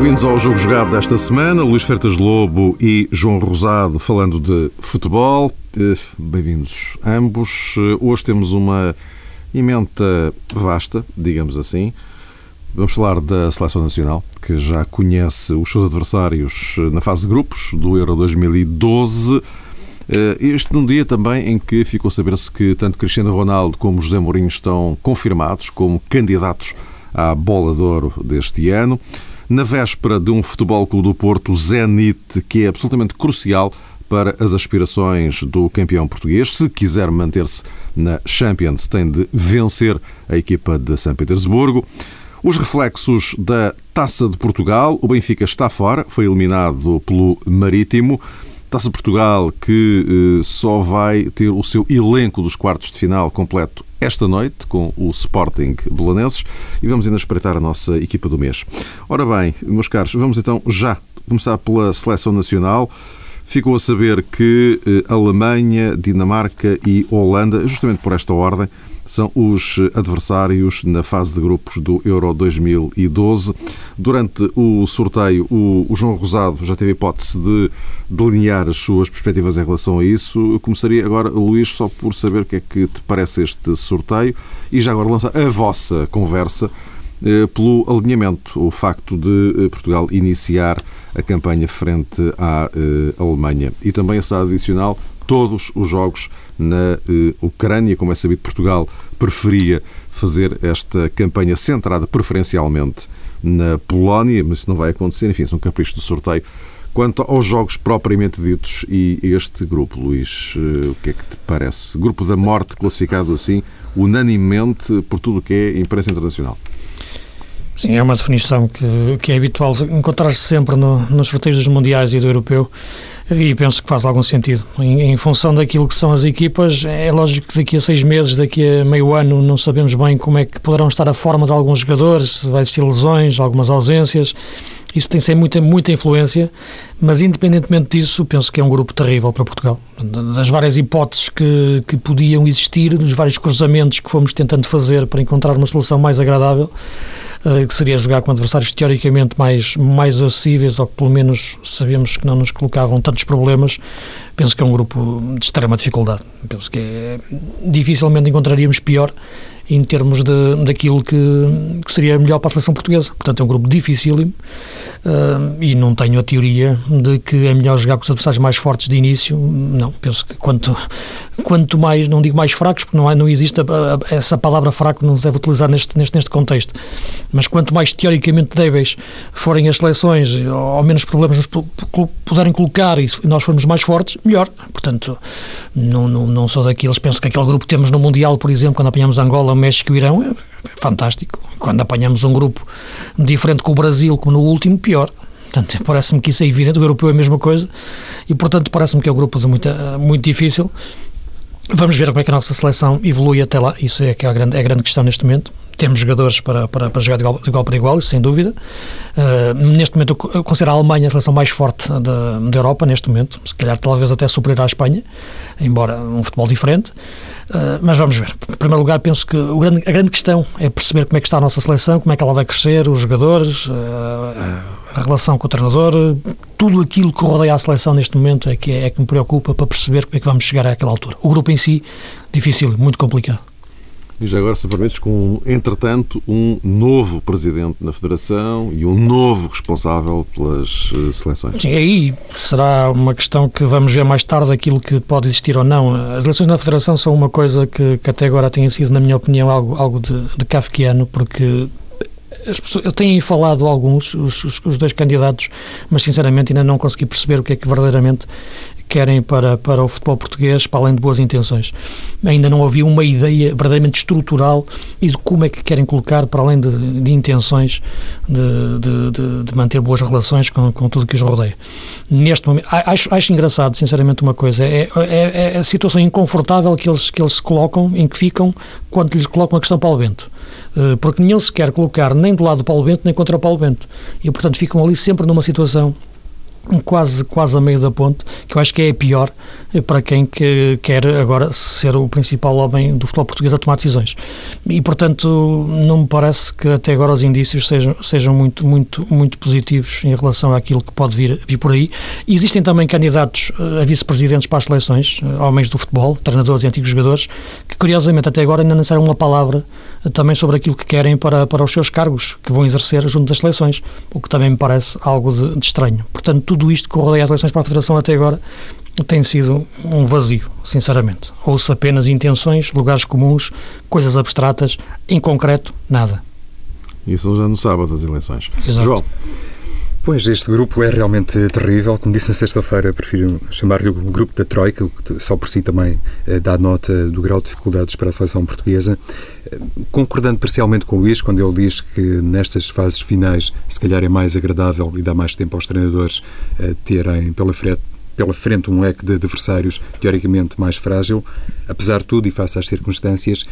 Bem-vindos ao Jogo Jogado desta semana. Luís Fertas Lobo e João Rosado falando de futebol. Eh, bem-vindos ambos. Eh, hoje temos uma emenda vasta, digamos assim. Vamos falar da Seleção Nacional, que já conhece os seus adversários eh, na fase de grupos do Euro 2012. Isto num dia também em que ficou a saber-se que tanto Cristiano Ronaldo como José Mourinho estão confirmados como candidatos à bola de ouro deste ano na véspera de um Futebol Clube do Porto Zenit que é absolutamente crucial para as aspirações do campeão português. Se quiser manter-se na Champions, tem de vencer a equipa de São Petersburgo. Os reflexos da Taça de Portugal. O Benfica está fora, foi eliminado pelo Marítimo. Taça de Portugal que eh, só vai ter o seu elenco dos quartos de final completo esta noite com o Sporting Belenenses e vamos ainda espreitar a nossa equipa do mês. Ora bem, meus caros, vamos então já começar pela seleção nacional. Ficou a saber que eh, Alemanha, Dinamarca e Holanda, justamente por esta ordem, são os adversários na fase de grupos do Euro 2012. Durante o sorteio, o, João Rosado já teve hipótese de delinear as suas perspectivas em relação a isso. Eu começaria agora, Luís, só por saber o que é que te parece este sorteio e já agora lança a vossa conversa eh, pelo alinhamento, o facto de eh, Portugal iniciar a campanha frente à eh, Alemanha. E também a cidade adicional, todos os jogos na eh, Ucrânia. Como é sabido, Portugal preferia fazer esta campanha centrada preferencialmente na Polónia, mas isso não vai acontecer. Enfim, são caprichos do sorteio. Quanto aos jogos propriamente ditos e este grupo, Luís, eh, o que é que te parece? Grupo da morte classificado assim, unanimemente por tudo o que é imprensa internacional. Sim, é uma definição que, que é habitual encontrar-se sempre no, nos sorteios dos mundiais e do europeu e penso que faz algum sentido. Em, em, função daquilo que são as equipas, é lógico que daqui a seis meses, daqui a meio ano, não sabemos bem como é que poderão estar a forma de alguns jogadores, se vai existir lesões, algumas ausências. Isso tem sem muita, muita influência, mas independentemente disso, penso que é um grupo terrível para Portugal. Das várias hipóteses que, que podiam existir, dos vários cruzamentos que fomos tentando fazer para encontrar uma solução mais agradável, uh, que seria jogar com adversários teoricamente mais, mais acessíveis, ou que pelo menos sabemos que não nos colocavam tantos problemas, penso que é um grupo de extrema dificuldade. Penso que é, dificilmente encontraríamos pior em termos de, daquilo que, que, seria melhor para a seleção portuguesa. Portanto, é um grupo dificílimo uh, e não tenho a teoria de que é melhor jogar com os adversários mais fortes de início. Não, penso que quanto, quanto mais, não digo mais fracos, porque não, há, não existe a, a, essa palavra fraco, não se deve utilizar neste, neste, neste contexto, mas quanto mais teoricamente débeis forem as seleções, ou menos problemas nos puderem colocar e nós formos mais fortes, melhor. Portanto, não, não, não sou daqueles, penso que aquele grupo que temos no Mundial, por exemplo, quando apanhamos Angola, México e Irão, é fantástico. Quando apanhamos um grupo diferente com o Brasil, como no último, pior. Portanto, parece-me que isso é evidente. O europeu é a mesma coisa e, portanto, parece-me que é um grupo de muita, muito difícil. Vamos ver como é que a nossa seleção evolui até lá. Isso é que é a grande, é a grande questão neste momento. Temos jogadores para, para, para jogar de igual, de igual para igual, sem dúvida. Uh, neste momento, eu considero a Alemanha a seleção mais forte da, da Europa, neste momento. Se calhar, talvez até superior à Espanha, embora um futebol diferente. Uh, mas vamos ver. Em primeiro lugar, penso que grande, a grande questão é perceber como é que está a nossa seleção, como é que ela vai crescer, os jogadores, uh, a relação com o treinador, tudo aquilo que rodeia a seleção neste momento é que, é, é que me preocupa para perceber como é que vamos chegar àquela altura. O grupo em si, difícil, muito complicado. E já agora, se permites, com, entretanto, um novo presidente na Federação e um novo responsável pelas uh, seleções. Sim, aí será uma questão que vamos ver mais tarde aquilo que pode existir ou não. As eleições na Federação são uma coisa que, que até agora tem sido, na minha opinião, algo, algo de, de kafkiano, porque as pessoas, têm falado alguns, os, os, dois candidatos, mas sinceramente ainda não consegui perceber o que é que verdadeiramente querem para, para o futebol português, para além de boas intenções. Ainda não havia uma ideia verdadeiramente estrutural e de como é que querem colocar, para além de, de intenções de, de, de, manter boas relações com, com tudo que os rodeia. Neste momento, acho, acho engraçado, sinceramente, uma coisa, é, é, é a situação inconfortável que eles, que eles se colocam, em que ficam, quando lhes colocam a questão Paulo Bento eh, porque nenhum se quer colocar nem do lado do Paulo Bento nem contra o Paulo Bento. E, portanto, ficam ali sempre numa situação quase, quase a meio da ponte, que eu acho que é a pior para quem que quer agora ser o principal homem do futebol português a tomar decisões. E, portanto, não me parece que até agora os indícios sejam, sejam muito, muito, muito positivos em relação àquilo que pode vir, vir por aí. E existem também candidatos a vice-presidentes para as seleções, homens do futebol, treinadores e antigos jogadores, que curiosamente até agora ainda não disseram uma palavra também sobre aquilo que querem para, para os seus cargos que vão exercer junto das seleções, o que também me parece algo de, de estranho. Portanto, tudo isto que rodeia as eleições para a Federação até agora tem sido um vazio, sinceramente. Ouço apenas intenções, lugares comuns, coisas abstratas, em concreto, nada. Isso já no sábado das eleições. Exato. João. Pois, este grupo é realmente terrível. Como disse na sexta-feira, prefiro chamar-lhe o grupo da Troika, o que só por si também eh, dá nota do grau de dificuldades para a seleção portuguesa. Eh, concordando parcialmente com o Luís, quando ele diz que nestas fases finais, se calhar é mais agradável e dá mais tempo aos treinadores eh, terem pela frente pela frente um leque de adversários teoricamente mais frágil. Apesar de tudo e face às circunstâncias,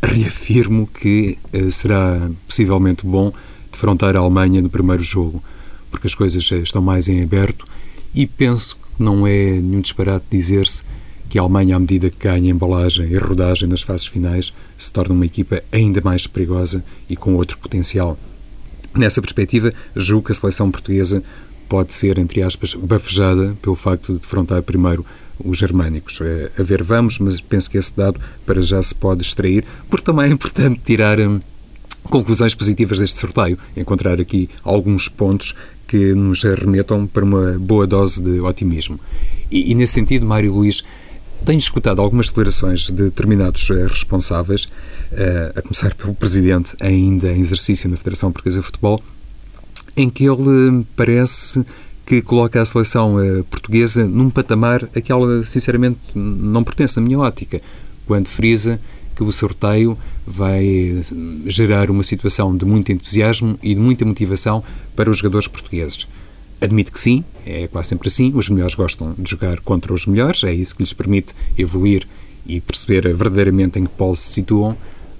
reafirmo que será possivelmente bom defrontar a Alemanha no primeiro jogo porque as coisas estão mais em aberto e penso que não é nenhum disparate dizer-se que a Alemanha, à medida que ganha embalagem e rodagem nas fases finais, se torna uma equipa ainda mais perigosa e com outro potencial. Nessa perspectiva, julgo que a seleção portuguesa pode ser, entre aspas, bafejada pelo facto de defrontar primeiro os germânicos. É, a ver, vamos, mas penso que esse dado para já se pode extrair, porque também é importante tirar hum, conclusões positivas deste sorteio, encontrar aqui alguns pontos que nos remetam para uma boa dose de otimismo. E, e nesse sentido, Mário Luís, tenho escutado algumas declarações de determinados eh, responsáveis, uh, a começar pelo Presidente, ainda em exercício na Federação Portuguesa de Futebol, em que ele parece que coloca a seleção portuguesa num patamar a que ela, sinceramente, não pertence na minha ótica, quando frisa que o sorteio vai gerar uma situação de muito entusiasmo e de muita motivação para os jogadores portugueses. Admito que sim, é quase sempre assim. Os melhores gostam de jogar contra os melhores, é isso que lhes permite evoluir e perceber verdadeiramente em que polo se situam.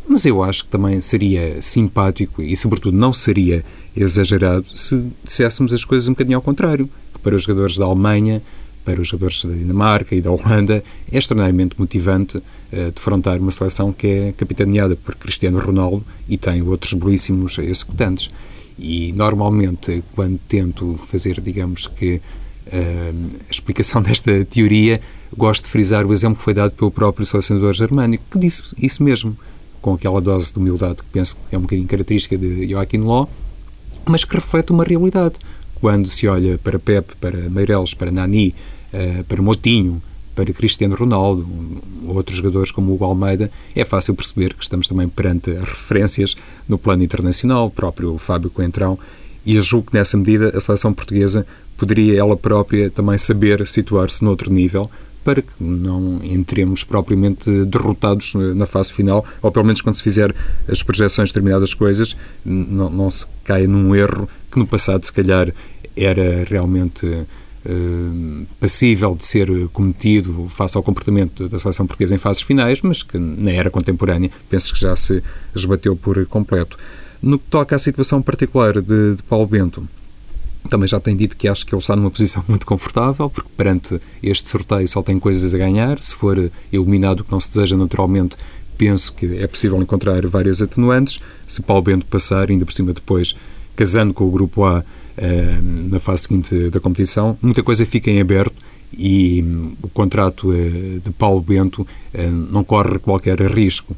Mas eu acho que também seria simpático e, sobretudo, não seria exagerado se disséssemos as coisas um bocadinho ao contrário. Que para os jogadores da Alemanha para os jogadores da Dinamarca e da Holanda é extremamente motivante uh, defrontar uma seleção que é capitaneada por Cristiano Ronaldo e tem outros belíssimos executantes. E normalmente, quando tento fazer, digamos que, uh, a explicação desta teoria, gosto de frisar o exemplo que foi dado pelo próprio selecionador germânico, que disse isso mesmo, com aquela dose de humildade que penso que é um bocadinho característica de Joaquim Ló, mas que reflete uma realidade quando se olha para Pep, para Meireles, para Nani, eh, para Motinho, para Cristiano Ronaldo, outros jogadores como o Almeida, é fácil perceber que estamos também perante referências no plano internacional, o próprio Fábio Coentrão, e eu julgo que nessa medida a seleção portuguesa poderia ela própria também saber situar-se noutro nível para que não entremos propriamente derrotados na fase final, ou pelo menos quando se fizer as projeções de determinadas coisas, não, não se caia num erro que no passado se calhar era realmente uh, passível de ser cometido face ao comportamento da seleção portuguesa em fases finais, mas que na era contemporânea penso que já se esbateu por completo. No que toca à situação particular de, de Paulo Bento, também já tenho dito que acho que ele está numa posição muito confortável, porque perante este sorteio só tem coisas a ganhar. Se for eliminado o que não se deseja naturalmente, penso que é possível encontrar várias atenuantes. Se Paulo Bento passar, ainda por cima depois, casando com o Grupo A, eh, na fase seguinte da competição, muita coisa fica em aberto e hum, o contrato eh, de Paulo Bento eh, não corre qualquer risco.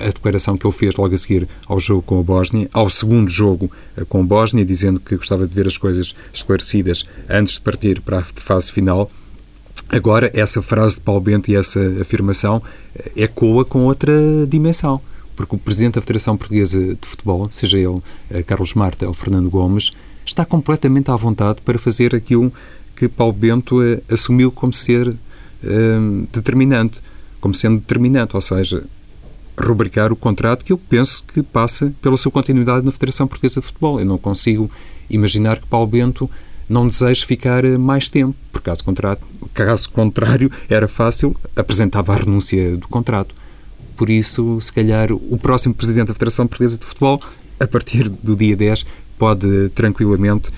A declaração que ele fez logo a seguir ao jogo com a Bósnia, ao segundo jogo com a Bósnia, dizendo que gostava de ver as coisas esclarecidas antes de partir para a fase final, Agora, essa frase de Paulo Bento e essa afirmação ecoa com outra dimensão porque o Presidente da Federação Portuguesa de Futebol, seja ele eh, Carlos Marta ou Fernando Gomes, está completamente à vontade para fazer aquilo que Paulo Bento eh, assumiu como ser determinante, como sendo determinante, ou seja, rubricar o contrato que eu penso que passa pela sua continuidade na Federação Portuguesa de Futebol. Eu não consigo imaginar que Paulo Bento não deseje ficar mais tempo, porque caso contrário, caso contrário era fácil, apresentava a renúncia do contrato. Por isso, se calhar, o próximo presidente da Federação Portuguesa de Futebol, a partir do dia 10, pode tranquilamente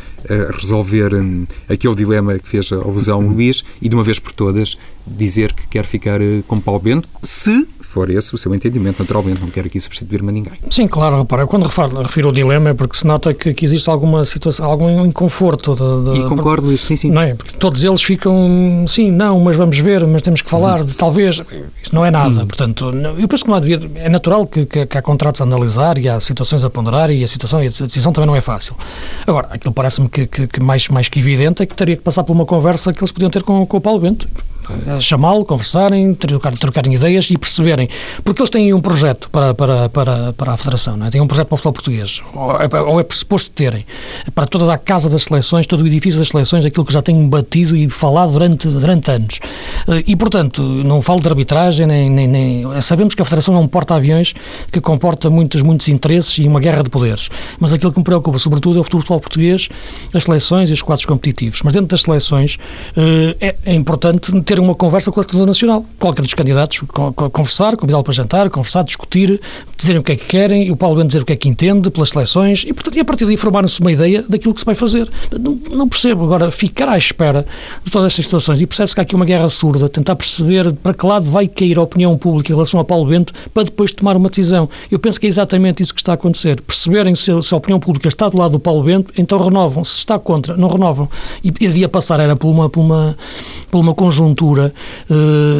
resolver um, aquele dilema que fez alusão o Luís e, de uma vez por todas, dizer que quer ficar com Paulo Bento, se for esse o seu entendimento, naturalmente, não quero aqui substituir-me a ninguém. Sim, claro, repara, quando refiro, refiro o dilema é porque se nota que, que existe alguma situação, algum inconforto. De, de, e concordo, porque, sim, sim. Não é? Porque todos eles ficam, sim, não, mas vamos ver, mas temos que falar, de, talvez, isso não é nada, uhum. portanto, eu penso que não há devia, é natural que, que, que, há contratos a analisar e há situações a ponderar e a situação e a decisão também não é fácil. Agora, aquilo parece-me que, que, que, mais, mais que evidente é que teria que passar por uma conversa que eles podiam ter com, com o Paulo Bento, chamá-lo, conversarem, trocar, trocarem ideias e perceberem. Porque eles têm um projeto para, para, para, para a Federação, não é? têm um projeto para o futebol português, ou é, ou é terem, para toda a casa das seleções, todo o edifício das seleções, aquilo que já têm batido e falado durante, durante anos. Eh, e, portanto, não falo de arbitragem, nem, nem, nem sabemos que a Federação é um porta-aviões que comporta muitos, muitos interesses e uma guerra de poderes. Mas aquilo que me preocupa, sobretudo, é o futuro do futebol português, as seleções e os quadros competitivos. Mas dentro das seleções eh, é, é importante ter uma conversa com a Assembleia Nacional. Qualquer dos candidatos conversar, convidá-lo para jantar, conversar, discutir, dizerem o que é que querem, o Paulo Bento dizer o que é que entende pelas seleções, e, portanto, e a partir daí formarem-se uma ideia daquilo que se vai fazer. Não, não, percebo. Agora, ficar à espera de todas estas situações, e percebe-se que há aqui uma guerra surda, tentar perceber para que lado vai cair a opinião pública em relação ao Paulo Bento, para depois tomar uma decisão. Eu penso que é exatamente isso que está a acontecer. Perceberem se, se a opinião pública está do lado do Paulo Bento, então renovam. Se está contra, não renovam. E, e devia passar, era por uma, por uma, por uma conjuntura estrutura,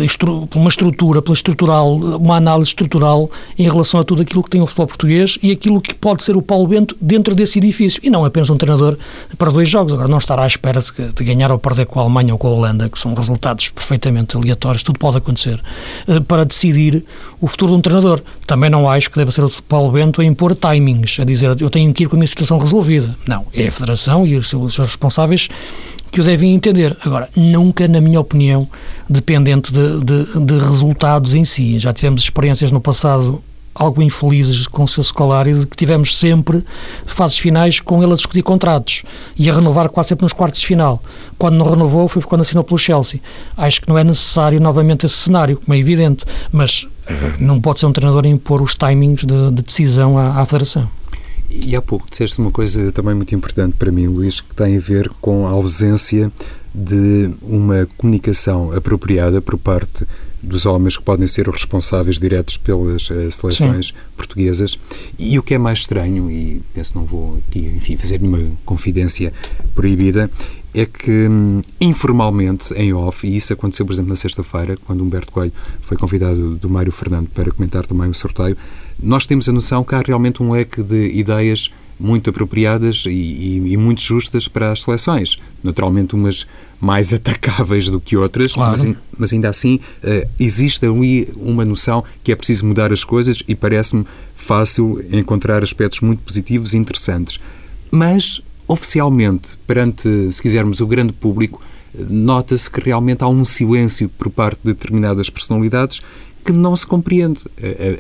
estru uma estrutura, pela estrutural, uma análise estrutural em relação a tudo aquilo que tem o futebol português e aquilo que pode ser o Paulo Bento dentro desse edifício. E não apenas um treinador para dois jogos. Agora, não estará à espera de, de ganhar ou perder com a Alemanha ou com a Holanda, que são resultados perfeitamente aleatórios, tudo pode acontecer, uh, para decidir o futuro de um treinador. Também não acho que deva ser o Paulo Bento a impor timings, a dizer eu tenho que ir com a minha situação resolvida. Não, é a Federação e os seus responsáveis que o devem entender. Agora, nunca, na minha opinião, dependente de, de, de resultados em si. Já tivemos experiências no passado algo infelizes com o seu Scolari, de que tivemos sempre fases finais com ele a discutir contratos e a renovar quase sempre nos quartos de final. Quando não renovou foi quando assinou pelo Chelsea. Acho que não é necessário novamente esse cenário, como é evidente, mas não pode ser um treinador a impor os timings de, de decisão à, à Federação. E há pouco disseste uma coisa também muito importante para mim, Luís, que tem a ver com a ausência de uma comunicação apropriada por parte dos homens que podem ser os responsáveis diretos pelas uh, seleções Sim. portuguesas. E o que é mais estranho, e penso não vou aqui, enfim, fazer nenhuma confidência proibida, é que hum, informalmente, em off, e isso aconteceu, por exemplo, na sexta-feira, quando Humberto Coelho foi convidado do Mário Fernando para comentar também o sorteio, nós temos a noção que há realmente um leque de ideias muito apropriadas e, e, e, muito justas para as seleções. Naturalmente, umas mais atacáveis do que outras, claro. mas, mas, ainda assim uh, existe ali uma noção que é preciso mudar as coisas e parece-me fácil encontrar aspectos muito positivos e interessantes. Mas, oficialmente, perante, se quisermos, o grande público, nota-se que realmente há um silêncio por parte de determinadas personalidades que não se compreende,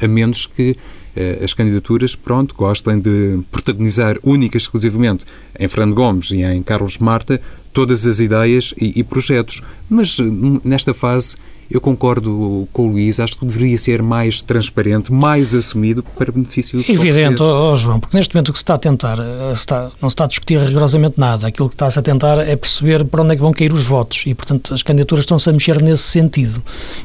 a, a, menos que eh, as candidaturas, pronto, gostem de protagonizar única e exclusivamente em Fernando Gomes e em Carlos Marta todas as ideias e, e projetos. Mas hum, nesta fase eu concordo com o Luís, acho que deveria ser mais transparente, mais assumido para benefício do Evidente, oh, João, porque neste momento o que se está a tentar, eh, está, não se está a discutir rigorosamente nada. Aquilo que está-se a tentar é perceber para onde é que vão cair os votos e, portanto, as candidaturas estão-se a mexer nesse sentido.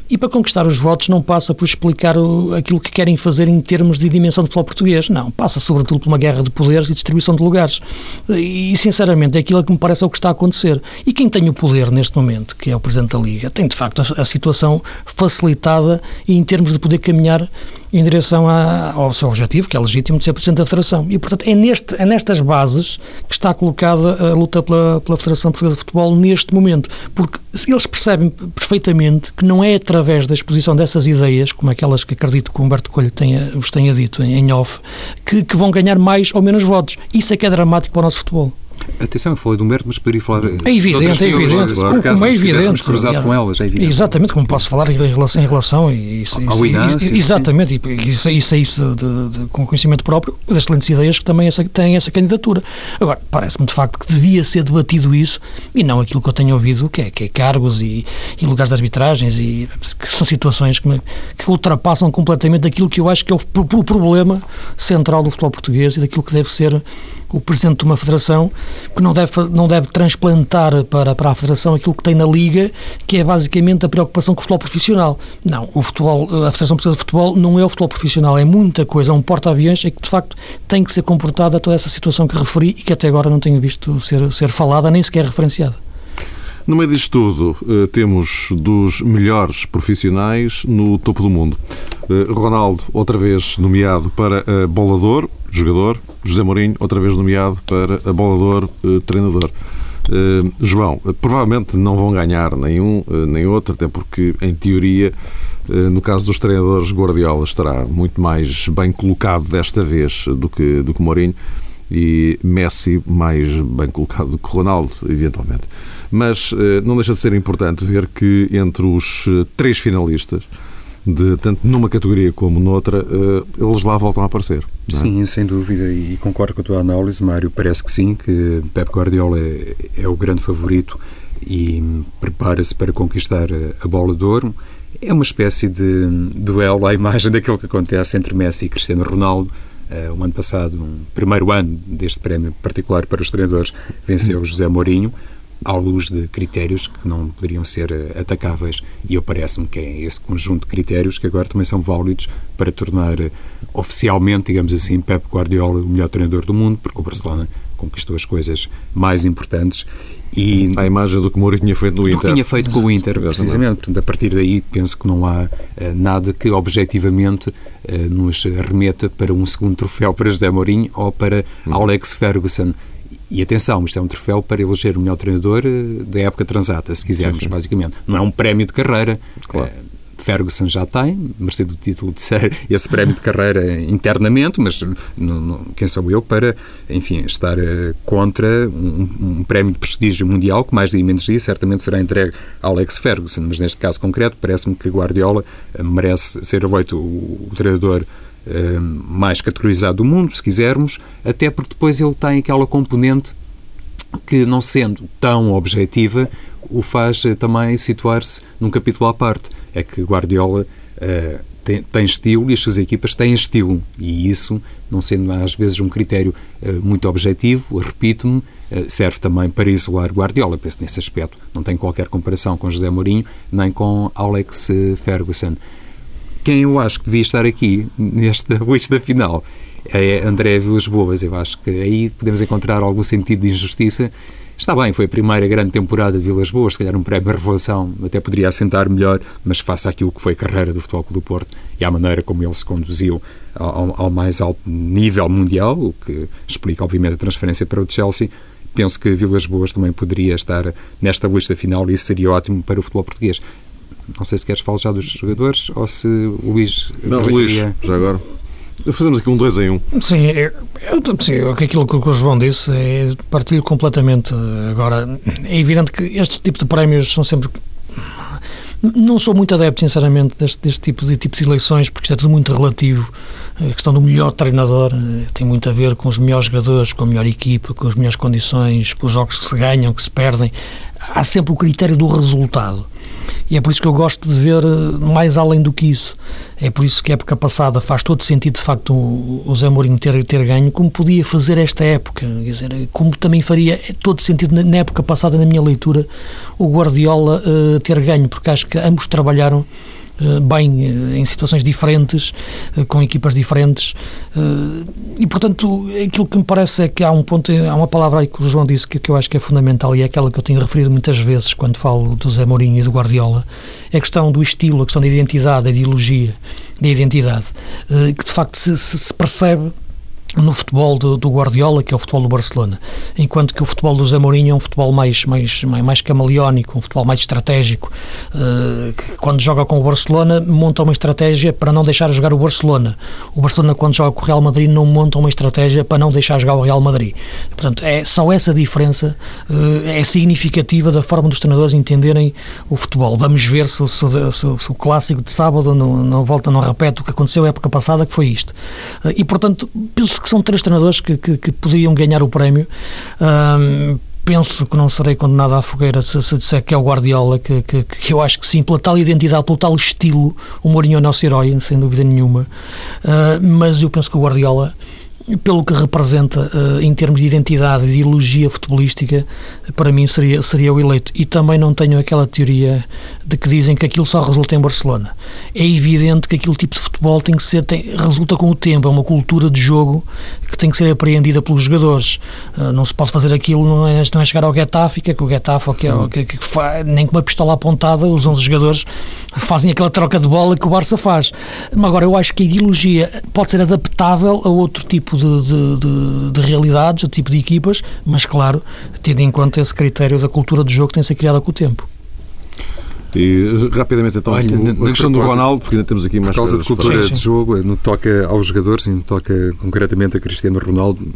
E para conquistar os votos não passa por explicar o, aquilo que querem fazer em termos de dimensão de futebol português. Não, passa sobretudo por uma guerra de poderes e distribuição de lugares. E, sinceramente, é aquilo que me parece é o que está a acontecer. E quem tem o poder neste momento, que é o Presidente da Liga, tem de facto a, a situação situação facilitada em termos de poder caminhar em direção a, ao seu objetivo, que é legítimo de ser Presidente da Federação. E, portanto, é, neste, é nestas bases que está colocada a luta pela, pela Federação Portuguesa de Futebol neste momento. Porque eles percebem perfeitamente que não é através da exposição dessas ideias, como aquelas que acredito que o Humberto Coelho tenha, vos tenha dito em, em off, que, que vão ganhar mais ou menos votos. Isso é que é dramático para o nosso futebol. Atenção, eu falei do Humberto, mas poderia falar. É evidente, é evidente. Claro. Como, é evidente. cruzado com elas, é evidente. Exatamente, como posso falar em relação, em relação e isso, ao Inácio. Exatamente, e isso, isso é isso de, de, com conhecimento próprio, das excelentes ideias que também essa, têm essa candidatura. Agora, parece-me de facto que devia ser debatido isso e não aquilo que eu tenho ouvido, que é, que é cargos e, e lugares de arbitragens, e que são situações que, me, que ultrapassam completamente aquilo que eu acho que é o, o problema central do futebol português e daquilo que deve ser o presidente de uma federação que não deve, não deve transplantar para, para a federação aquilo que tem na liga, que é basicamente a preocupação com o futebol profissional. Não, o futebol, a Federação Portuguesa de Futebol não é o futebol profissional, é muita coisa, é um porta-aviões é que de facto tem que ser comportada toda essa situação que referi e que até agora não tenho visto ser, ser falada, nem sequer referenciada. No meio disto tudo, eh, temos dos melhores profissionais no topo do mundo. Eh, Ronaldo, outra vez nomeado para a bolador, jogador. José Mourinho, outra vez nomeado para a bolador, eh, treinador. João, provavelmente não vão ganhar nenhum nem outro, até porque, em teoria, no caso dos treinadores, Guardiola estará muito mais bem colocado desta vez do que, do que Mourinho e Messi mais bem colocado do que Ronaldo, eventualmente. Mas eh, não deixa de ser importante ver que entre os eh, três finalistas, de, tanto numa categoria como noutra, eh, eles lá voltam a aparecer. É? Sim, sem dúvida, e concordo com a tua análise, Mário. Parece que sim, que Pep Guardiola é, é o grande favorito e prepara-se para conquistar a bola de ouro. É uma espécie de duelo à imagem daquilo que acontece entre Messi e Cristiano Ronaldo. Uh, ano passado, um primeiro ano deste prémio particular para os treinadores, venceu José Mourinho à luz de critérios que não poderiam ser eh, atacáveis. E eu parece-me que é esse conjunto de critérios que agora também são válidos para tornar eh, oficialmente, digamos assim, Pep Guardiola o melhor treinador do mundo, porque o Barcelona conquistou as coisas mais importantes. E a imagem do que Mourinho tinha feito no Inter. Que tinha feito com o Inter, precisamente. Portanto, a partir daí, penso que não há uh, nada que objetivamente uh, nos remeta para um segundo troféu para José Mourinho ou para uhum. Alex Ferguson. E atenção, isto é um troféu para eleger o melhor treinador eh, da época transata, se quisermos, sim, sim. basicamente. Não é um prémio de carreira. Claro. Uh, Ferguson já tem, mercê do título de ser esse prémio de carreira internamente, mas não, não, quem sou eu para, enfim, estar uh, contra um, um, prémio de prestígio mundial que mais dia menos dia certamente será entregue a Alex Ferguson, mas neste caso concreto parece-me que Guardiola merece ser eleito o, o treinador eh, mais categorizado do mundo, se quisermos, até porque depois ele tem aquela componente que, não sendo tão objetiva, o faz eh, também situar-se num capítulo à parte. É que Guardiola uh, tem, estilo e as suas equipas têm estilo. E isso, não sendo às vezes um critério muito objetivo, repito-me, serve também para isolar Guardiola. Penso nesse aspecto. Não tem qualquer comparação com José Mourinho nem com Alex Ferguson quem eu acho que devia estar aqui nesta lista final é André Vilas Boas. Eu acho que aí podemos encontrar algum sentido de injustiça. Está bem, foi a primeira grande temporada de Vilas Boas, se calhar um prémio revelação até poderia assentar melhor, mas face àquilo que foi a carreira do Futebol Clube do Porto e à maneira como ele se conduziu ao, ao mais alto nível mundial, o que explica obviamente a transferência para o Chelsea, penso que Vilas Boas também poderia estar nesta lista final e isso seria ótimo para o futebol português. Não sei se queres falar já dos jogadores ou se o Luís. Não, Luís, já agora. Fazemos aqui um 2 em 1. Um. Sim, eu, sim, aquilo que o João disse, é, partilho completamente. Agora, é evidente que este tipo de prémios são sempre. Não sou muito adepto, sinceramente, deste, deste tipo, de, tipo de eleições, porque isto é tudo muito relativo. A questão do melhor treinador eh, tem muito a ver com os melhores jogadores, com a melhor equipa, com as melhores condições, com os jogos que se ganham, que se perdem. Há sempre o critério do resultado. E é por isso que eu gosto de ver eh, mais além do que isso. É por isso que a época passada faz todo sentido, de facto, o Zé Mourinho ter, ter ganho, como podia fazer esta época. Quer dizer, como também faria todo sentido na, época passada, na minha leitura, o Guardiola uh, ter ganho, porque acho que ambos trabalharam eh, bem eh, em situações diferentes, eh, com equipas diferentes, e portanto aquilo que me parece é que há um ponto, há uma palavra aí que o João disse que, eu acho que é fundamental e é aquela que eu tenho referido muitas vezes quando falo do Zé Mourinho e do Guardiola, é a questão do estilo, a questão da identidade, da ideologia, da identidade, que de facto se, se percebe no futebol do, do, Guardiola, que é o futebol do Barcelona, enquanto que o futebol do Zamorinho é um futebol mais, mais, mais, camaleónico, um futebol mais estratégico, uh, que quando joga com o Barcelona monta uma estratégia para não deixar jogar o Barcelona. O Barcelona quando joga com o Real Madrid não monta uma estratégia para não deixar jogar o Real Madrid. Portanto, é só essa diferença uh, é significativa da forma dos treinadores entenderem o futebol. Vamos ver se, se, se, se o clássico de sábado não, não volta, não repete o que aconteceu a época passada, que foi isto. Uh, e, portanto, penso que são três treinadores que, que, que poderiam ganhar o prémio. Um, penso que não serei condenado à fogueira se, se disser que é o Guardiola, que, que, que, eu acho que sim, pela tal identidade, pelo tal estilo, o Mourinho é o nosso herói, sem dúvida nenhuma. Uh, mas eu penso que o Guardiola pelo que representa uh, em termos de identidade e de ideologia futebolística, para mim seria, seria o eleito. E também não tenho aquela teoria de que dizem que aquilo só resulta em Barcelona. É evidente que aquele tipo de futebol tem que ser, tem, resulta com o tempo, é uma cultura de jogo que tem que ser apreendida pelos jogadores. Uh, não se pode fazer aquilo, não é, não é chegar ao Getafe, que é que o Getafe, que, é, que, que, nem com uma pistola apontada, os 11 jogadores fazem aquela troca de bola que o Barça faz. Agora, eu acho que a ideologia pode ser adaptável a outro tipo de, de, de, de realidades, o tipo de equipas, mas claro, tendo em conta esse critério da cultura do jogo que tem que ser criada com o tempo. E rapidamente então, Olha, a questão do Ronaldo, porque ainda temos aqui mais Por causa de cultura para... de jogo, no toca aos jogadores e no toca concretamente a Cristiano Ronaldo,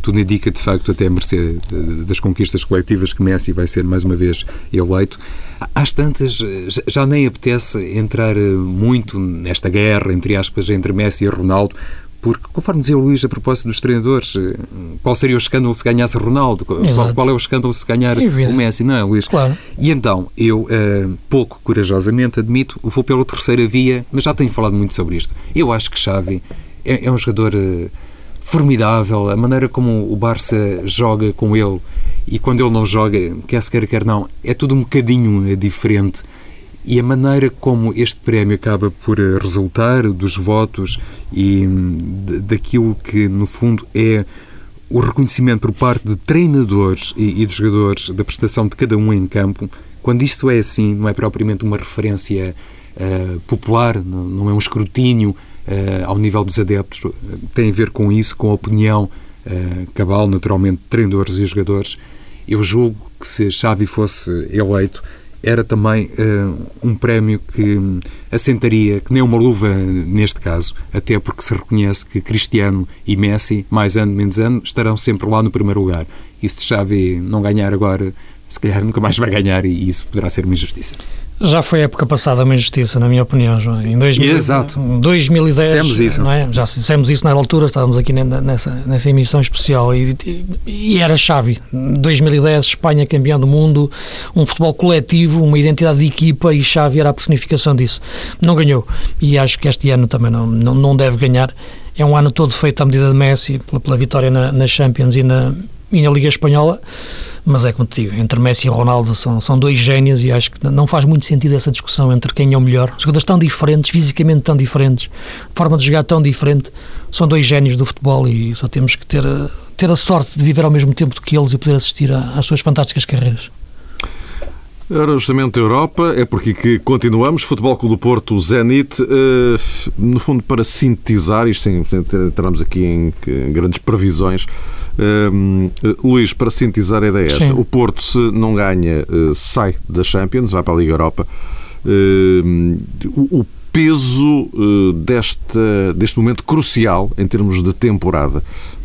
tudo indica de facto até a mercê das conquistas coletivas que Messi vai ser mais uma vez eleito. Às tantas, já nem apetece entrar muito nesta guerra, entre aspas, entre Messi e Ronaldo, porque, conforme dizia o Luís a propósito dos treinadores, eh, qual seria o escândalo se ganhasse Ronaldo? Qual, qual, é o escândalo se ganhar é o Messi? Não é, Luís? Claro. E então, eu, uh, pouco corajosamente, admito, vou pela terceira via, mas já tenho falado muito sobre isto. Eu acho que Xavi é, é um jogador uh, formidável, a maneira como o Barça joga com ele e quando ele não joga, quer se quer, quer não, é tudo um bocadinho diferente e a maneira como este prémio acaba por eh, resultar dos votos e hum, daquilo que, no fundo, é o reconhecimento por parte de treinadores e, de jogadores da prestação de cada um em campo, quando isto é assim, não é propriamente uma referência uh, popular, não, não, é um escrutínio uh, ao nível dos adeptos, tem a ver com isso, com a opinião uh, cabal, naturalmente, de treinadores e jogadores. Eu julgo que se Xavi fosse eleito, era também uh, um prémio que assentaria, que nem uma luva neste caso, até porque se reconhece que Cristiano e Messi, mais ano menos ano, estarão sempre lá no primeiro lugar. E se Xavi não ganhar agora, se calhar nunca mais vai ganhar e isso poderá ser uma injustiça. Já foi a época passada uma injustiça, na minha opinião, João. Em 2000, Exato. 2010, dissemos isso. Não é? Já dissemos isso na altura, estávamos aqui nessa, nessa emissão especial e, e era chave. 2010, Espanha campeão do mundo, um futebol coletivo, uma identidade de equipa e Xavi era a personificação disso. Não ganhou e acho que este ano também não, não, não deve ganhar. É um ano todo feito à medida de Messi, pela, pela vitória na, na Champions e na, e na Liga Espanhola mas é como te digo, entre Messi e Ronaldo são, são dois génios e acho que não faz muito sentido essa discussão entre quem é o melhor. Jogadores tão diferentes, fisicamente tão diferentes, forma de jogar tão diferente, são dois génios do futebol e só temos que ter, ter a sorte de viver ao mesmo tempo que eles e poder assistir às suas fantásticas carreiras. Era justamente a Europa, é porque que continuamos. Futebol Clube do Porto, Zenit, eh, no fundo para sintetizar, isto sem entrarmos aqui em grandes previsões, Uh, Luís, para sintetizar a ideia é esta, Sim. o Porto, se não ganha, uh, sai da Champions, vai para a Liga Europa. O, peso eh, desta, deste momento crucial em termos de temporada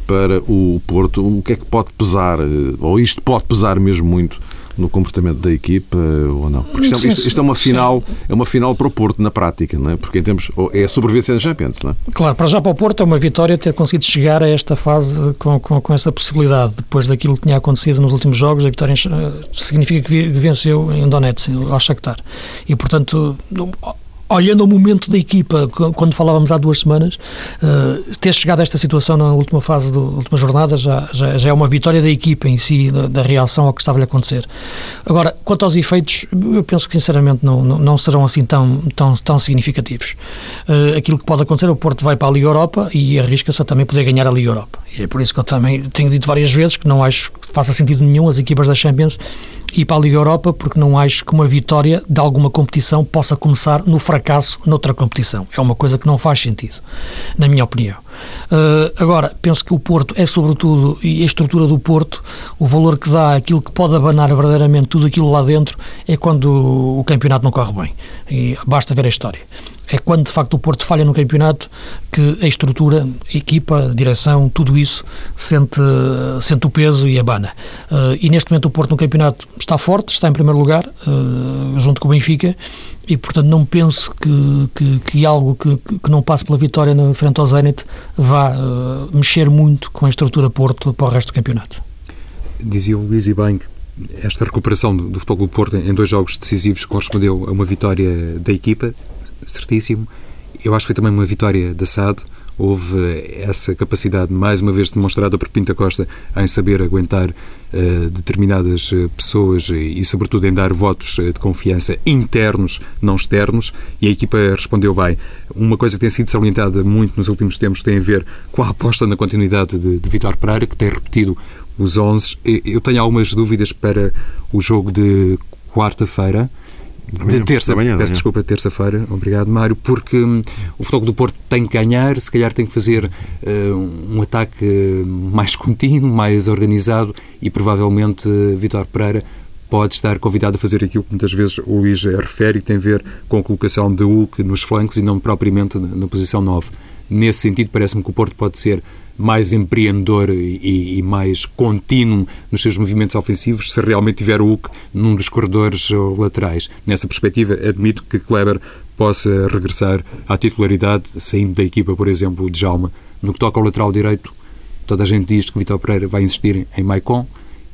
para o Porto, o que é que pode pesar, ou isto pode pesar mesmo muito no comportamento da equipa ou não? Porque isto, é, isto, isto é uma final, é uma final para o Porto na prática, não é? Porque em termos é a sobrevivência da Champions, não é? Claro, para já para o Porto é uma vitória ter conseguido chegar a esta fase com, com, com essa possibilidade. Depois daquilo que tinha acontecido nos últimos jogos, a vitória eh, significa que venceu em Donetsk, ao Shakhtar. E portanto, olhando o momento da equipa, quando falávamos há duas semanas, uh, ter chegado a esta situação na última fase da última jornada já, já, já, é uma vitória da equipa em si, da, da reação ao que estava a acontecer. Agora, quanto aos efeitos, eu penso que sinceramente não, não, não serão assim tão, tão, tão significativos. Uh, aquilo que pode acontecer, o Porto vai para a Liga Europa e arrisca-se a também poder ganhar a Liga Europa. E é por isso que eu também tenho dito várias vezes que não acho que faça sentido nenhum as equipas da Champions ir para a Liga Europa, porque não acho que uma vitória de alguma competição possa começar no fracasso noutra competição. É uma coisa que não faz sentido, na minha opinião. Uh, agora, penso que o Porto é, sobretudo, e a estrutura do Porto, o valor que dá, aquilo que pode abanar verdadeiramente tudo aquilo lá dentro, é quando o campeonato não corre bem. E basta ver a história é quando de facto o Porto falha no campeonato que a estrutura, equipa, direção, tudo isso sente, sente o peso e abana. Uh, e neste momento o Porto no campeonato está forte, está em primeiro lugar, uh, junto com o Benfica, e portanto não penso que, que, que algo que, que, não passe pela vitória na frente ao Zenit vá uh, mexer muito com a estrutura Porto para o resto do campeonato. Dizia o Luís e bem que esta recuperação do, Futebol do Porto em dois jogos decisivos correspondeu a uma vitória da equipa certíssimo. Eu acho que foi também uma vitória da SAD. Houve essa capacidade, mais uma vez demonstrada por Pinta Costa, em saber aguentar uh, determinadas eh, pessoas e, e, sobretudo, em dar votos uh, de confiança internos, não externos, e a equipa respondeu bem. Uma coisa que tem sido salientada muito nos últimos tempos tem a ver com a aposta na continuidade de, de Vitor Pereira, que tem repetido os 11. Eu tenho algumas dúvidas para o jogo de quarta-feira de terça, manhã, peço desculpa, terça-feira, obrigado Mário, porque hum, o Futebol do Porto tem que ganhar, se calhar tem que fazer uh, um ataque mais contínuo, mais organizado e provavelmente uh, Vitor Pereira pode estar convidado a fazer aquilo que muitas vezes o Luís refere e tem a ver com a colocação de Hulk nos flancos e não propriamente na, na posição 9. Nesse sentido, parece-me que o Porto pode ser mais empreendedor e, e, mais contínuo nos seus movimentos ofensivos se realmente tiver o Hulk num dos corredores laterais. Nessa perspectiva, admito que Kleber possa regressar à titularidade, saindo da equipa, por exemplo, de Jalma. No que toca ao lateral direito, toda a gente diz que Vitor Pereira vai insistir em Maicon,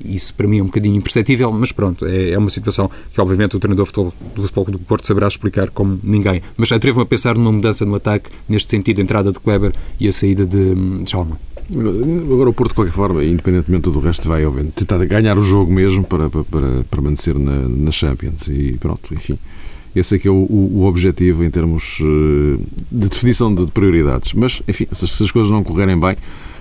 isso para mim é um bocadinho imperceptível, mas pronto, é, é uma situação que obviamente o treinador do Futebol do Porto saberá explicar como ninguém. Mas atrevo-me a pensar numa mudança no ataque, neste sentido, a entrada de Kleber e a saída de, de Jalma. Agora o Porto, de qualquer forma, independentemente do resto, vai obviamente, tentar ganhar o jogo mesmo para, para, para permanecer na, na Champions. E pronto, enfim. Esse é que é o, o, objetivo em termos uh, de definição de prioridades. Mas, enfim, se, se as coisas não correrem bem,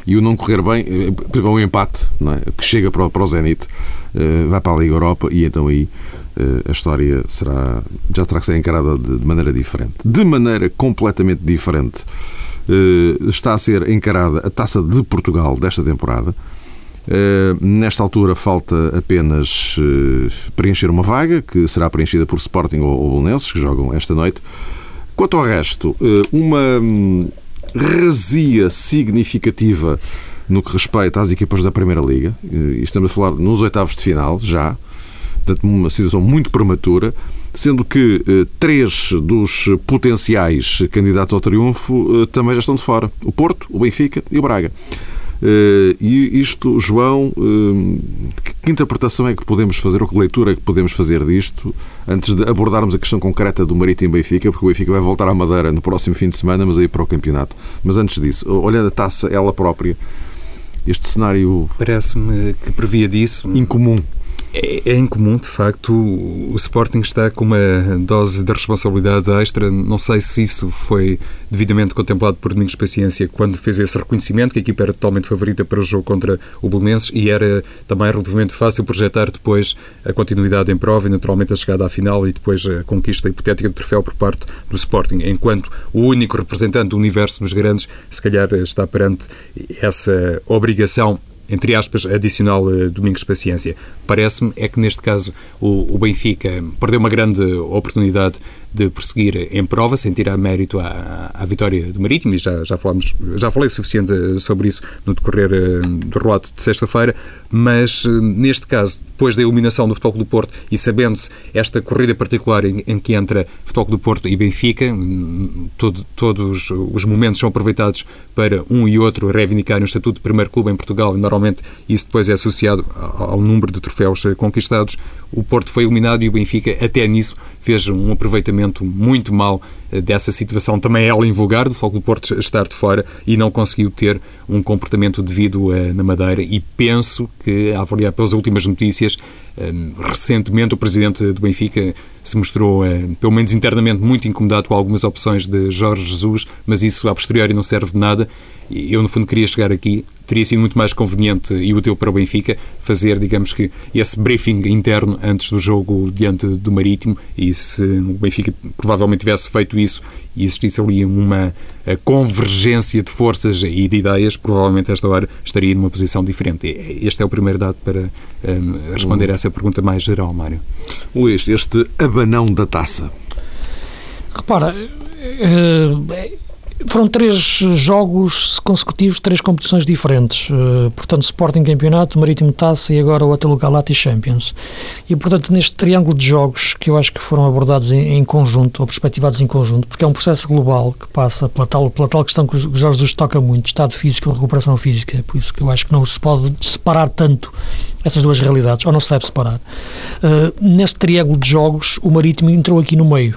e o não correr bem, eh, exemplo, um empate é? que chega para o, para o Zenit, uh, vai para a Liga Europa e então aí uh, a história será, já terá que ser encarada de, de maneira diferente. De maneira completamente diferente está a ser encarada a Taça de Portugal desta temporada. nesta altura falta apenas preencher uma vaga, que será preenchida por Sporting ou, ou Bolonenses, que jogam esta noite. Quanto ao resto, uma hum, razia significativa no que respeita às equipas da Primeira Liga. E estamos a falar nos oitavos de final, já. Portanto, uma situação muito prematura, sendo que eh, três dos potenciais candidatos ao triunfo eh, também já estão de fora: o Porto, o Benfica e o Braga. Uh, e isto, João, uh, que interpretação é que podemos fazer, ou que leitura é que podemos fazer disto, antes de abordarmos a questão concreta do Marítimo Benfica, porque o Benfica vai voltar à Madeira no próximo fim de semana, mas aí para o campeonato. Mas antes disso, olhando a taça, ela própria, este cenário. Parece-me que previa disso. Incomum. É, é incomum, de facto. O Sporting está com uma dose de responsabilidade extra. Não sei se isso foi devidamente contemplado por Domingos Paciência quando fez esse reconhecimento que a equipa era totalmente favorita para o jogo contra o Belenenses e era também relativamente fácil projetar depois a continuidade em prova e naturalmente a chegada à final e depois a conquista hipotética do troféu por parte do Sporting. Enquanto o único representante do universo dos grandes, se calhar está perante essa obrigação entre aspas, adicional uh, Domingos Paciência. Parece-me é que neste caso o, o Benfica perdeu uma grande oportunidade de prosseguir em prova, sem tirar mérito à, à vitória do Marítimo, e já, já, falamos, já falei o suficiente sobre isso no decorrer eh, do relato de sexta-feira, mas eh, neste caso, depois da eliminação do Futebol do Porto e sabendo-se esta corrida particular em, em, que entra Futebol do Porto e Benfica, hum, todo, todos os momentos são aproveitados para um e outro reivindicarem o estatuto de primeiro clube em Portugal, e normalmente isso depois é associado ao, ao número de troféus eh, conquistados. O Porto foi eliminado e o Benfica, até nisso, fez um aproveitamento muito mau eh, dessa situação. Também ela invulgar do Foco do Porto estar de fora e não conseguiu ter um comportamento devido uh, na Madeira. E penso que, a avaliar pelas últimas notícias, uh, recentemente o presidente do Benfica se mostrou, pelo menos internamente, muito incomodado com algumas opções de Jorge Jesus, mas isso a posteriori não serve de nada. Eu, no fundo, queria chegar aqui teria sido muito mais conveniente e útil para o Benfica fazer, digamos que, esse briefing interno antes do jogo diante do Marítimo e se o Benfica provavelmente tivesse feito isso e existisse ali uma convergência de forças e de ideias, provavelmente esta hora estaria numa posição diferente. Este é o primeiro dado para um, responder a essa pergunta mais geral, Mário. Luís, este abanão da taça. Repara, eh, foram três jogos consecutivos, três competições diferentes. Uh, portanto, Sporting Campeonato, Marítimo Taça e agora o Atelo Galati Champions. E, portanto, neste triângulo de jogos que eu acho que foram abordados em, em, conjunto, ou perspectivados em conjunto, porque é um processo global que passa pela tal, pela tal questão que o Jorge Jesus toca muito, estado físico, recuperação física. É por isso que eu acho que não se pode separar tanto essas duas realidades, ou não se deve separar. Uh, neste triângulo de jogos, o Marítimo entrou aqui no meio.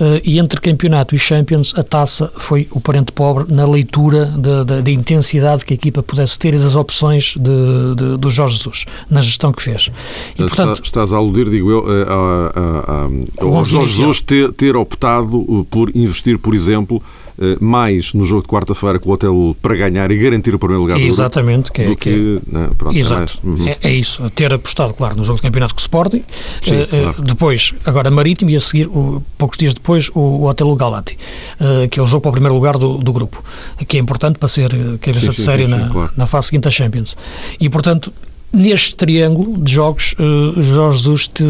Uh, e entre campeonato e Champions, a taça foi o parente pobre na leitura da intensidade que a equipa pudesse ter e das opções de, de, do Jorge Jesus, na gestão que fez. E, portanto, estás a aludir, digo eu, a, a, a, ao Jorge Jesus ter, ter optado por investir, por exemplo, eh, mais no jogo de quarta-feira com o Hotel para ganhar e garantir o primeiro lugar Exatamente, do, que, é, que, que não, pronto, é Exato, é, uhum. é, é, isso. Ter apostado, claro, no jogo de campeonato com o Sporting, Sim, uh, claro. depois, agora Marítimo e a seguir, uh, poucos dias depois, o, o Hotel Galati, uh, que é o jogo para o primeiro lugar do, do grupo, que é importante para ser cabeça sim, de série sim, na, claro. na fase seguinte da Champions. E, portanto, Neste triângulo de jogos, uh, Jorge Jesus, te,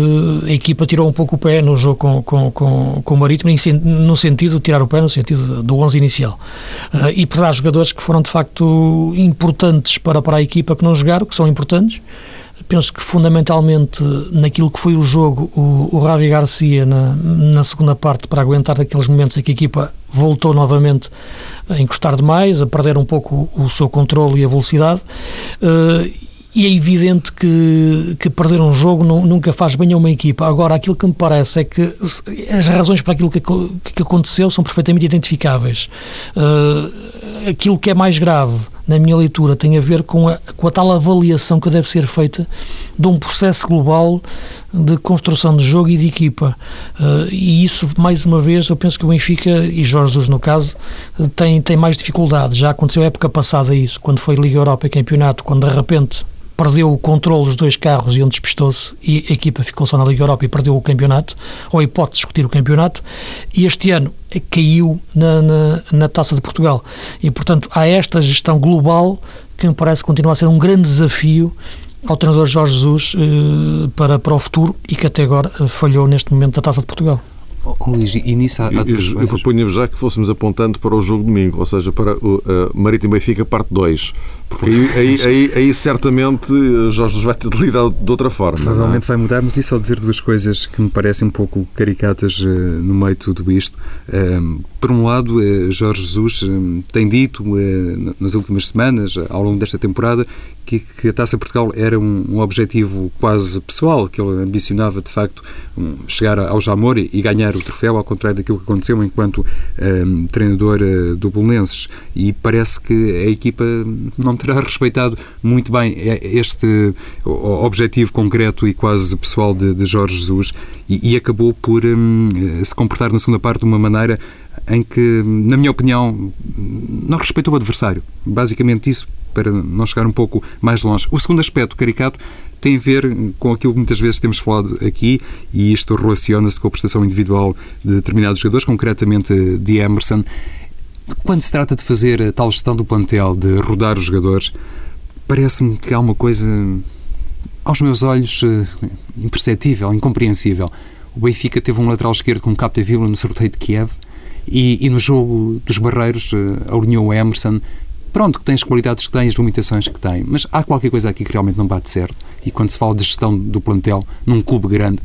a equipa tirou um pouco o pé no jogo com, com, com, com o Marítimo, no sentido de tirar o pé, no sentido do 11 inicial. Uh, e por dar jogadores que foram de facto importantes para, para a equipa que não jogaram, que são importantes. Penso que fundamentalmente naquilo que foi o jogo, o, o Ravi Garcia na, na segunda parte, para aguentar aqueles momentos em que a equipa voltou novamente a encostar demais, a perder um pouco o, o seu controle e a velocidade. Uh, e é evidente que, que perder um jogo não, nunca faz bem a uma equipa. Agora, aquilo que me parece é que as razões para aquilo que, que aconteceu são perfeitamente identificáveis. Uh, aquilo que é mais grave, na minha leitura, tem a ver com a, com a tal avaliação que deve ser feita de um processo global de construção de jogo e de equipa. Uh, e isso, mais uma vez, eu penso que o Benfica, e Jorge Jesus no caso, tem, tem mais dificuldades. Já aconteceu a época passada isso, quando foi Liga Europa e Campeonato, quando de repente perdeu o controle dos dois carros e um despistou-se e a equipa ficou só na Liga Europa e perdeu o campeonato, ou a hipótese de discutir o campeonato, e este ano caiu na, na, na Taça de Portugal. E, portanto, há esta gestão global que me parece continuar a ser um grande desafio ao treinador Jorge Jesus eh, para, para o futuro e que até agora eh, falhou neste momento da Taça de Portugal. Oh, Luís, e nisso há, há duas eu, eu propunha-vos já que fôssemos apontando para o jogo domingo, ou seja, para o uh, Marítimo Benfica parte 2. Porque aí, aí, aí, aí, certamente Jorge nos vai ter de lidar de outra forma. É? Provavelmente vai mudar, mas e só dizer duas coisas que me parecem um pouco caricatas uh, no meio de tudo isto. Uh, por um lado, uh, Jorge Jesus tem dito nas últimas semanas, ao longo desta temporada, que, que a Taça Portugal era um, um, objetivo quase pessoal, que ele ambicionava de facto um, chegar ao Jamor e, e, ganhar o troféu, ao contrário daquilo que aconteceu enquanto um, treinador do Bolonenses. E parece que a equipa não terá respeitado muito bem este objetivo concreto e quase pessoal de, de Jorge Jesus e, e acabou por hum, se comportar na segunda parte de uma maneira em que, na minha opinião, não respeitou o adversário. Basicamente isso, para não chegar um pouco mais longe. O segundo aspecto caricato tem a ver com aquilo que muitas vezes temos falado aqui, e isto relaciona-se com a prestação individual de determinados jogadores, concretamente de Emerson. Quando se trata de fazer a tal gestão do plantel, de rodar os jogadores, parece-me que há uma coisa, aos meus olhos, eh, imperceptível, incompreensível. O Benfica teve um lateral esquerdo com Capdevila no sorteio de Kiev e, e, no jogo dos Barreiros eh, alinhou o Emerson. Pronto, que tem as qualidades que tem, as limitações que tem, mas há qualquer coisa aqui que realmente não bate certo. E quando se fala de gestão do plantel num clube grande,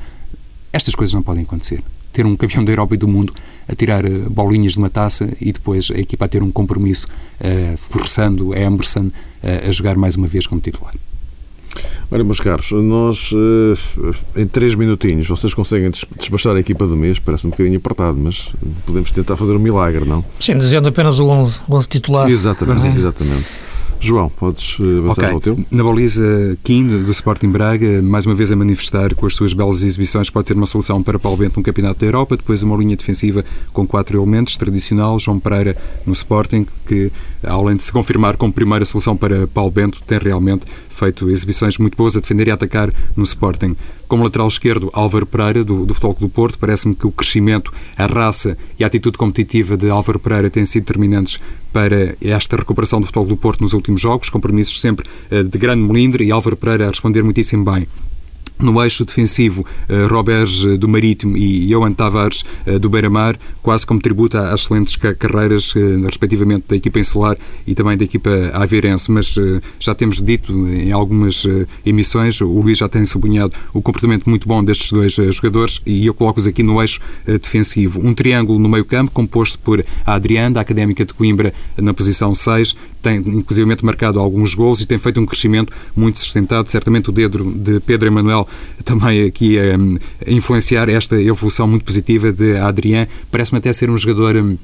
estas coisas não podem acontecer ter um campeão da Europa e do mundo a tirar uh, bolinhas de uma taça e depois a equipa a ter um compromisso uh, forçando a Emerson uh, a jogar mais uma vez como titular. Olha, meus caros, nós em três minutinhos vocês conseguem despachar a equipa do mês, parece um bocadinho apertado, mas podemos tentar fazer um milagre, não? Sim, dizendo apenas o 11, 11 titular. Exatamente, exatamente. João, podes eh, avançar okay. ao teu? Na baliza Kim do Sporting Braga, mais uma vez a manifestar com as suas belas exibições, pode ser uma solução para Paulo Bento no Campeonato da Europa, depois uma linha defensiva com quatro elementos, tradicional, João Pereira no Sporting, que além de se confirmar como primeira solução para Paulo Bento, tem realmente feito exibições muito boas a defender e a atacar no Sporting. Como lateral esquerdo, Álvaro Pereira, do, do Futebol do Porto, parece-me que o crescimento, a raça e a atitude competitiva de Álvaro Pereira têm sido determinantes para esta recuperação do Futebol do Porto nos últimos jogos, compromissos sempre eh, de grande melindre e Álvaro Pereira a responder muitíssimo bem. No eixo defensivo, eh, Roberts eh, do Marítimo e Johan Tavares eh, do Beira-Mar, quase como tributo às excelentes carreiras, respectivamente, da equipa insular e também da equipa aveirense. Mas já temos dito em algumas emissões, o Luís já tem sublinhado o comportamento muito bom destes dois jogadores e eu coloco-os aqui no eixo defensivo. Um triângulo no meio-campo, composto por a Adriana, da Académica de Coimbra, na posição 6, tem inclusivamente marcado alguns gols e tem feito um crescimento muito sustentado. Certamente o dedo de Pedro Emanuel também aqui a, a influenciar esta evolução muito positiva de Adrien. Parece-me até ser um jogador hum,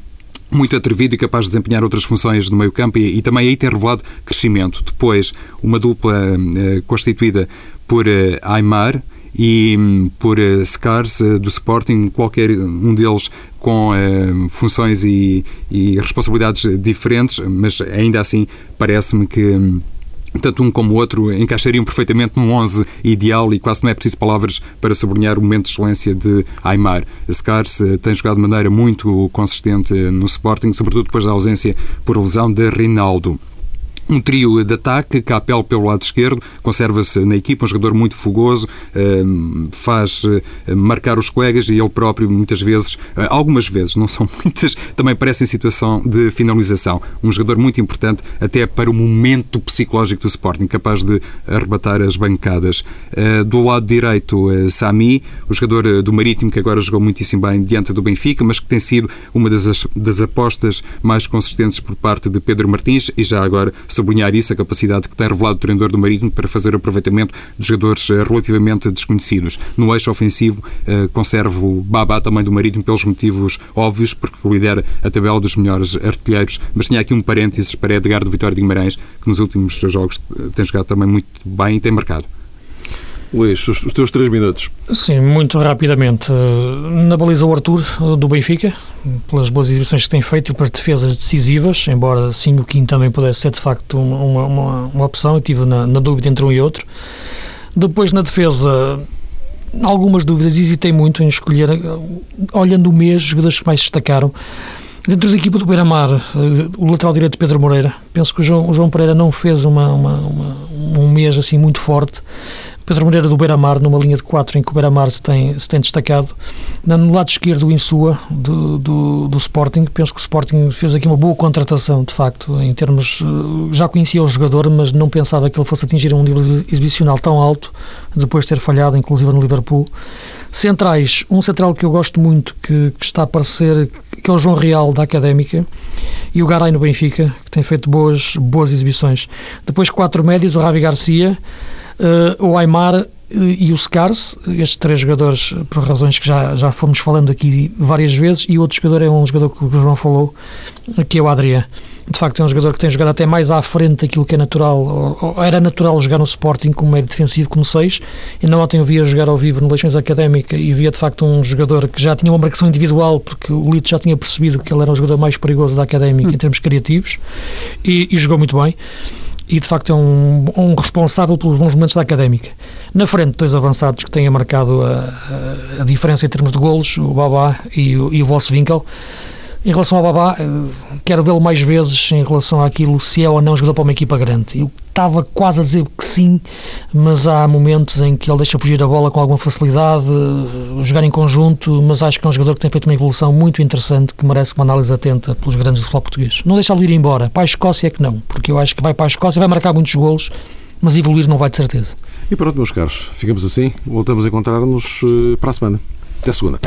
muito atrevido e capaz de desempenhar outras funções no meio campo e, e também aí tem revelado crescimento. Depois, uma dupla uh, constituída por uh, Aymar e um, por uh, Scars uh, do Sporting, qualquer um deles com funções e, e, responsabilidades diferentes, mas ainda assim parece-me que um, tanto um como o outro encaixariam perfeitamente num 11 ideal e quase não é preciso palavras para sublinhar o momento de excelência de Aymar. Scars eh, tem jogado de maneira muito consistente no Sporting, sobretudo depois da ausência por lesão de Rinaldo. Um trio de ataque, Capel pelo lado esquerdo, conserva-se na equipa, um jogador muito fogoso, ehm, faz eh, marcar os colegas e ele próprio, muitas vezes, eh, algumas vezes, não são muitas, também parece em situação de finalização. Um jogador muito importante até para o momento psicológico do Sporting, capaz de arrebatar as bancadas. Eh, do lado direito, Sami, o jogador do Marítimo, que agora jogou muitíssimo bem diante do Benfica, mas que tem sido uma das, das apostas mais consistentes por parte de Pedro Martins e já agora sublinhar isso, a capacidade que tem revelado o treinador do Marítimo para fazer aproveitamento de jogadores eh, relativamente desconhecidos. No eixo ofensivo, eh, conservo Babá também do Marítimo pelos motivos óbvios, porque lidera a tabela dos melhores artilheiros, mas tinha aqui um parênteses para Edgar do Vitória de Guimarães, que nos últimos jogos eh, tem jogado também muito bem e tem marcado. Luís, os, os teus três minutos. Sim, muito rapidamente. Na baliza o Arthur, do Benfica, pelas boas exibições que tem feito e pelas defesas decisivas, embora sim o Kim também pudesse ser de facto uma, uma, uma opção, e tive na, na dúvida entre um e outro. Depois na defesa, algumas dúvidas, hesitei muito em escolher, olhando o mês, os jogadores que mais destacaram. Dentro da equipa do Beira-Mar, eh, o lateral direito Pedro Moreira, penso que o João, o João Pereira não fez uma, uma, uma, um mês assim muito forte, Pedro Moreira do Beira-Mar, numa linha de 4 em que o Beira-Mar se tem, se tem destacado. No lado esquerdo, o Insua, do, do, do, Sporting. Penso que o Sporting fez aqui uma boa contratação, de facto, em termos. Eh, já conhecia o jogador, mas não pensava que ele fosse atingir um nível exibicional tão alto, depois de ter falhado, inclusive no Liverpool. Centrais, um central que eu gosto muito, que, que está a aparecer, que é o João Real, da Académica, e o Garay no Benfica, que tem feito boas, boas exibições. Depois, quatro médios, o Ravi Garcia uh, o Aymar uh, e o Scars, estes três jogadores, por razões que já, já fomos falando aqui várias vezes, e o outro jogador é um jogador que o João falou, que é o Adriano. De facto, é um jogador que tem jogado até mais à frente daquilo que é natural, ou, ou era natural jogar no Sporting como médio defensivo, como seis, e não ontem eu via jogar ao vivo no Leixões Académica e via de facto um jogador que já tinha uma marcação individual, porque o Lito já tinha percebido que ele era o jogador mais perigoso da Académica hum. em termos criativos, e, e jogou muito bem e de facto é um, um, responsável pelos bons momentos da académica. Na frente, dois avançados que têm marcado a, a, diferença em termos de golos, o Babá e o, e o Winkel. Em relação ao Babá, eh, quero vê-lo mais vezes em relação àquilo se é ou não jogador para uma equipa grande. Eu estava quase a dizer que sim, mas há momentos em que ele deixa fugir a bola com alguma facilidade, eh, jogar em conjunto, mas acho que é um jogador que tem feito uma evolução muito interessante que merece uma análise atenta pelos grandes do futebol português. Não deixá-lo ir embora. Para a Escócia é que não, porque eu acho que vai para a Escócia, vai marcar muitos golos, mas evoluir não vai de certeza. E pronto, meus caros, ficamos assim. Voltamos a encontrar-nos eh, para a semana. Até segunda.